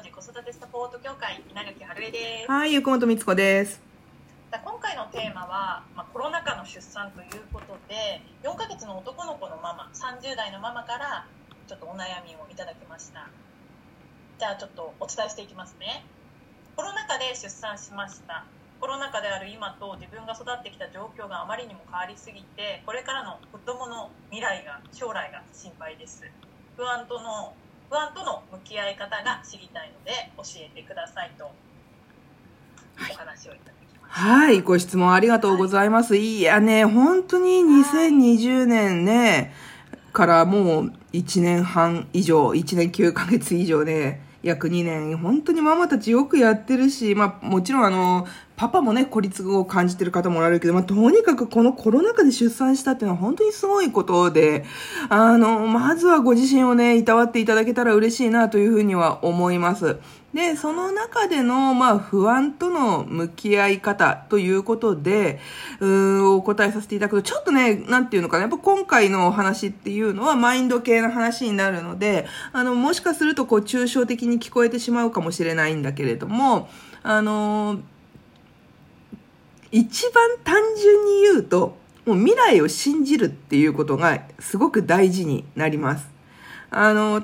幼児子育てサポート協会稲垣春江です。はい、ゆくもとみつこです。今回のテーマは、まあ、コロナ禍の出産ということで4ヶ月の男の子のママ30代のママからちょっとお悩みをいただきました。じゃあちょっとお伝えしていきますね。コロナ禍で出産しました。コロナ禍である今と自分が育ってきた状況があまりにも変わりすぎてこれからの子供の未来が将来が心配です。不安との不安との向き合い方が知りたいので教えてくださいとお話をいただきました。はい、ご質問ありがとうございます。い。やね、本当に2020年ね、からもう1年半以上、1年9ヶ月以上ね、約2年、本当にママたちよくやってるし、まあもちろんあの、パパもね、孤立を感じてる方もおられるけど、まあとにかくこのコロナ禍で出産したっていうのは本当にすごいことで、あの、まずはご自身をね、いたわっていただけたら嬉しいなというふうには思います。で、その中での、まあ、不安との向き合い方ということで、うん、お答えさせていただくと、ちょっとね、なんていうのかな、やっぱ今回のお話っていうのはマインド系の話になるので、あの、もしかすると、こう、抽象的に聞こえてしまうかもしれないんだけれども、あの、一番単純に言うと、もう未来を信じるっていうことがすごく大事になります。あの、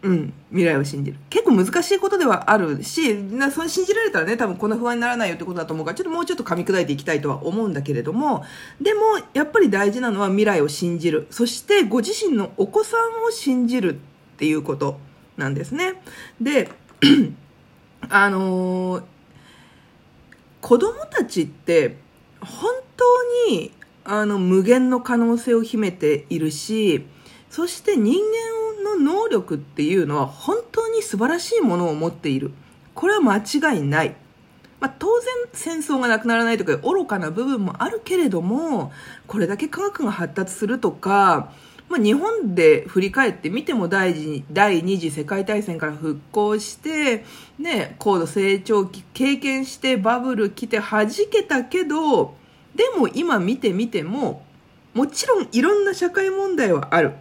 うん、未来を信じる。結構難しいことではあるし、なそ信じられたらね、多分こんな不安にならないよってことだと思うから、ちょっともうちょっと噛み砕いていきたいとは思うんだけれども、でも、やっぱり大事なのは未来を信じる。そして、ご自身のお子さんを信じるっていうことなんですね。で、あのー子供たちって、本当に、あの、無限の可能性を秘めているし、そして人間能力っていうのは本当に素晴らしいものを持っている。これは間違いない。まあ、当然戦争がなくならないとか愚かな部分もあるけれども、これだけ科学が発達するとか、まあ、日本で振り返ってみても第二第二次世界大戦から復興して、ね、高度成長期経験してバブル来て弾けたけど、でも今見てみても、もちろんいろんな社会問題はある。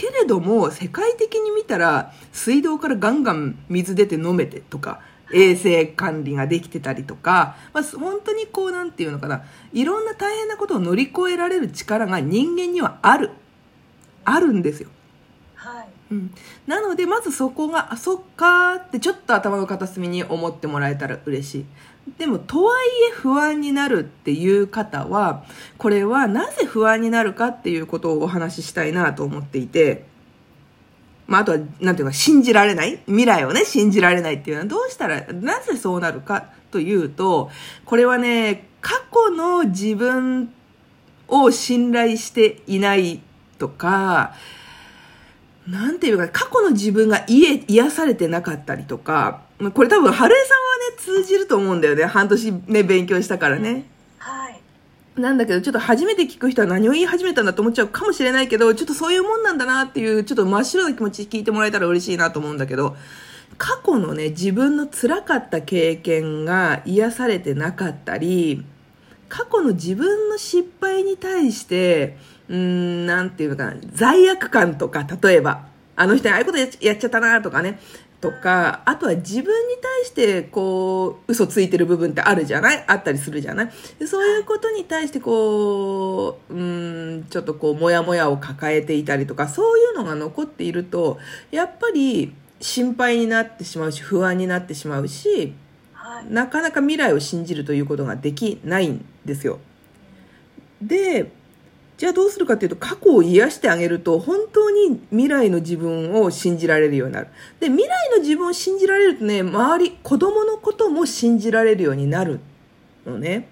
けれども、世界的に見たら、水道からガンガン水出て飲めてとか、衛生管理ができてたりとか、まあ、本当にこう、なんていうのかな、いろんな大変なことを乗り越えられる力が人間にはある。あるんですよ。はいうん、なのでまずそこがあそっかーってちょっと頭の片隅に思ってもらえたら嬉しい。でもとはいえ不安になるっていう方はこれはなぜ不安になるかっていうことをお話ししたいなと思っていてまあ、あとは、なんていうか、信じられない？未来をね、信じられないっていうのはどうしたら、なぜそうなるかというと、これはね、過去の自分を信頼していないとか、なんていうか、過去の自分が癒癒されてなかったりとか、まあこれ多分、春江さんはね、通じると思うんだよね。半年ね、勉強したからね。はいなんだけど、ちょっと初めて聞く人は何を言い始めたんだと思っちゃうかもしれないけど、ちょっとそういうもんなんだなっていう、ちょっと真っ白な気持ち聞いてもらえたら嬉しいなと思うんだけど、過去のね、自分の辛かった経験が癒されてなかったり、過去の自分の失敗に対して、うーん、なんていうのかな、罪悪感とか、例えば、あの人にああいうことやっちゃったなとかね、とか、あとは自分に対して、こう、嘘ついてる部分ってあるじゃない？あったりするじゃない？でそういうことに対して、こう、うーん、ちょっとこう、もやもやを抱えていたりとか、そういうのが残っていると、やっぱり心配になってしまうし、不安になってしまうし、はい。なかなか未来を信じるということができないんですよ。で、じゃあどうするかっていうと、過去を癒してあげると、本当に未来の自分を信じられるようになる。で、未来の自分を信じられるとね、周り、子供のことも信じられるようになるのね。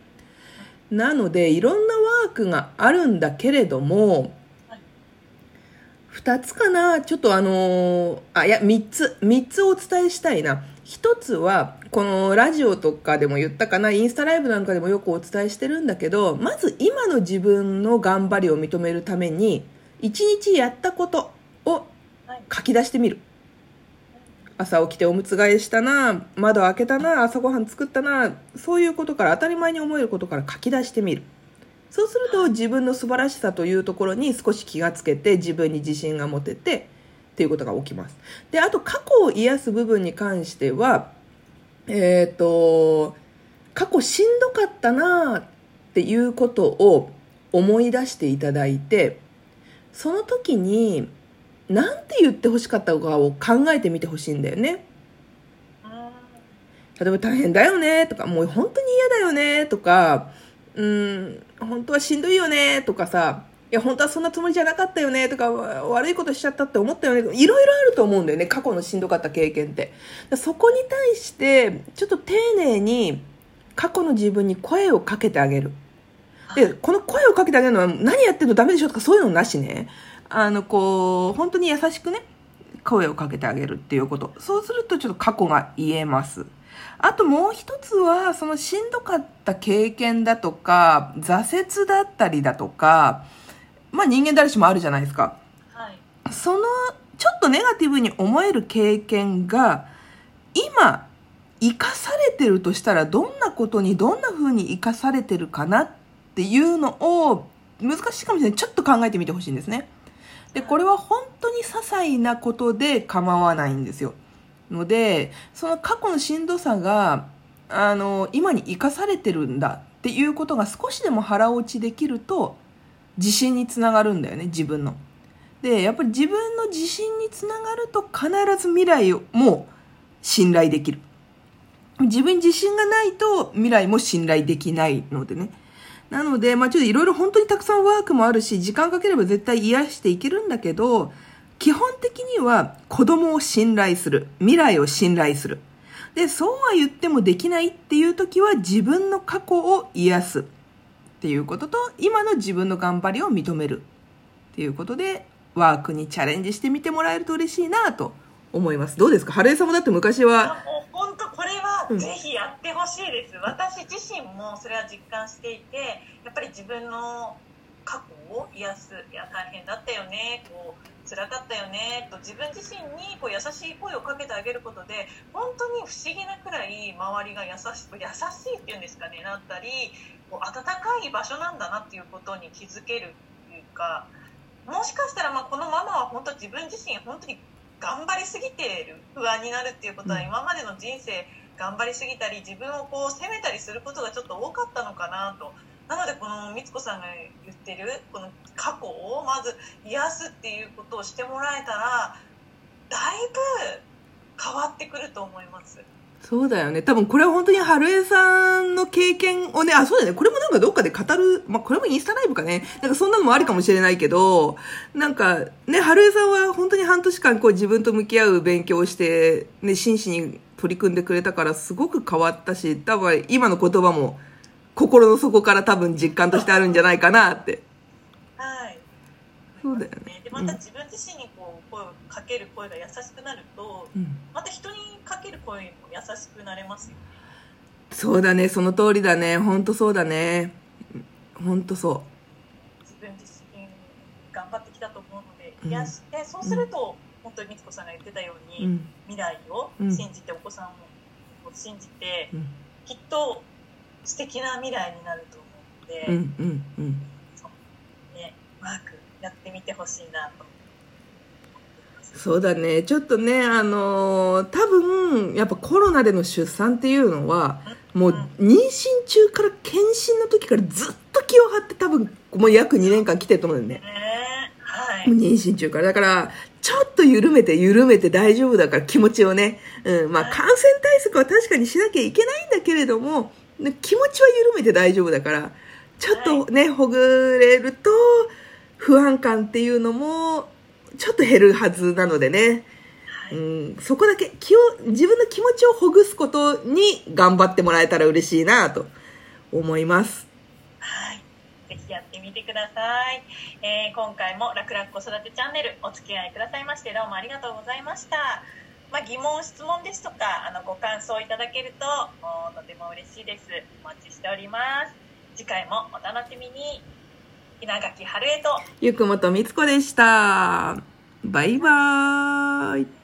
なので、いろんなワークがあるんだけれども、二つかなちょっとあのあ、いや、三つ、三つお伝えしたいな。一つは、このラジオとかでも言ったかな、インスタライブなんかでもよくお伝えしてるんだけど、まず今の自分の頑張りを認めるために、一日やったことをはい書き出してみる。朝起きておむつ替えしたな、窓開けたな、朝ごはん作ったな、そういうことから当たり前に思えることから書き出してみる。そうすると自分の素晴らしさというところに少し気がつけて自分に自信が持ててっていうことが起きます。で、あと過去を癒す部分に関しては、えっ、と、過去しんどかったなっていうことを思い出していただいて、その時に、なんて言ってほしかったかを考えてみてほしいんだよね。例えば大変だよねとか、もう本当に嫌だよねとか、うん、本当はしんどいよねとかさ、いや、本当はそんなつもりじゃなかったよねとか、悪いことしちゃったって思ったよねいろいろあると思うんだよね。過去のしんどかった経験って。そこに対して、ちょっと丁寧に過去の自分に声をかけてあげる。で、この声をかけてあげるのは何やってんのダメでしょとかそういうのなしね。あの、こう、本当に優しくね、声をかけてあげるっていうこと。そうするとちょっと過去が言えます。あともう一つは、そのしんどかった経験だとか、挫折だったりだとか、まあ人間誰しもあるじゃないですか。はい。その、ちょっとネガティブに思える経験が、今、生かされてるとしたら、どんなことにどんな風に生かされてるかなっていうのを、難しいかもしれない。ちょっと考えてみてほしいんですね。で、これは本当に些細なことで構わないんですよ。ので、その過去のしんどさが、あの、今に生かされてるんだっていうことが少しでも腹落ちできると、自信につながるんだよね、自分の。で、やっぱり自分の自信につながると必ず未来をも信頼できる。自分に自信がないと未来も信頼できないのでね。なので、まあちょっといろいろ本当にたくさんワークもあるし、時間かければ絶対癒していけるんだけど、基本的には子供を信頼する。未来を信頼する。で、そうは言ってもできないっていう時は自分の過去を癒す。っていうことと、今の自分の頑張りを認める。っていうことで、ワークにチャレンジしてみてもらえると嬉しいなと思います。どうですか？春江さんもだって昔は。本当これはぜひやってほしいです、うん、私自身もそれは実感していて、やっぱり自分の過去を癒す。いや、大変だったよね。こう辛かったよねと自分自身にこう優しい声をかけてあげることで本当に不思議なくらい周りが優し優しいっていうんですかねなったりこう温かい場所なんだなっていうことに気づけるっていうかもしかしたらまあこのママは本当自分自身本当に頑張りすぎている不安になるっていうことは今までの人生頑張りすぎたり自分をこう責めたりすることがちょっと多かったのかなとなのでこのみつこさんが言ってるこの過去をまず癒すっていうことをしてもらえたらだいぶ変わってくると思います。そうだよね。多分これは本当に春江さんの経験をね、あ、そうだね。これもなんかどっかで語る、まあ、これもインスタライブかね。なんかそんなのもあるかもしれないけど、なんかね、春江さんは本当に半年間こう自分と向き合う勉強をして、ね、真摯に取り組んでくれたからすごく変わったし、多分今の言葉も心の底から多分実感としてあるんじゃないかなって。はい。そうだよね。で、また自分自身にこう、声をかける声が優しくなると、うん、また人にかける声も優しくなれますよね。そうだね、その通りだね。ほんとそうだね。ほんとそう。自分自身頑張ってきたと思うので、癒して、そうすると、本当にみつこさんが言ってたように、未来を信じて、お子さんを信じて、きっと素敵な未来になると思うので、うんうんうんね、ワークやってみてほしいなと。そうだね。ちょっとね、あのー、多分、やっぱコロナでの出産っていうのは、もう妊娠中から検診の時からずっと気を張って多分、もう約2年間来てると思うんだよね。はい。妊娠中から。だから、ちょっと緩めて緩めて大丈夫だから気持ちをね。うん。まあ、感染対策は確かにしなきゃいけないんだけれども、気持ちは緩めて大丈夫だから、ちょっとね、ほぐれると、不安感っていうのも、ちょっと減るはずなのでね。うん、そこだけ気を、自分の気持ちをほぐすことに頑張ってもらえたら嬉しいなと思います。はい。ぜひやってみてください。えー、今回も楽々子育てチャンネルお付き合いくださいましてどうもありがとうございました。まあ、疑問、質問ですとか、あの、ご感想いただけると、とても嬉しいです。お待ちしております。次回もお楽しみに。稲垣春江と、ゆくもとみつこでした。バイバーイ。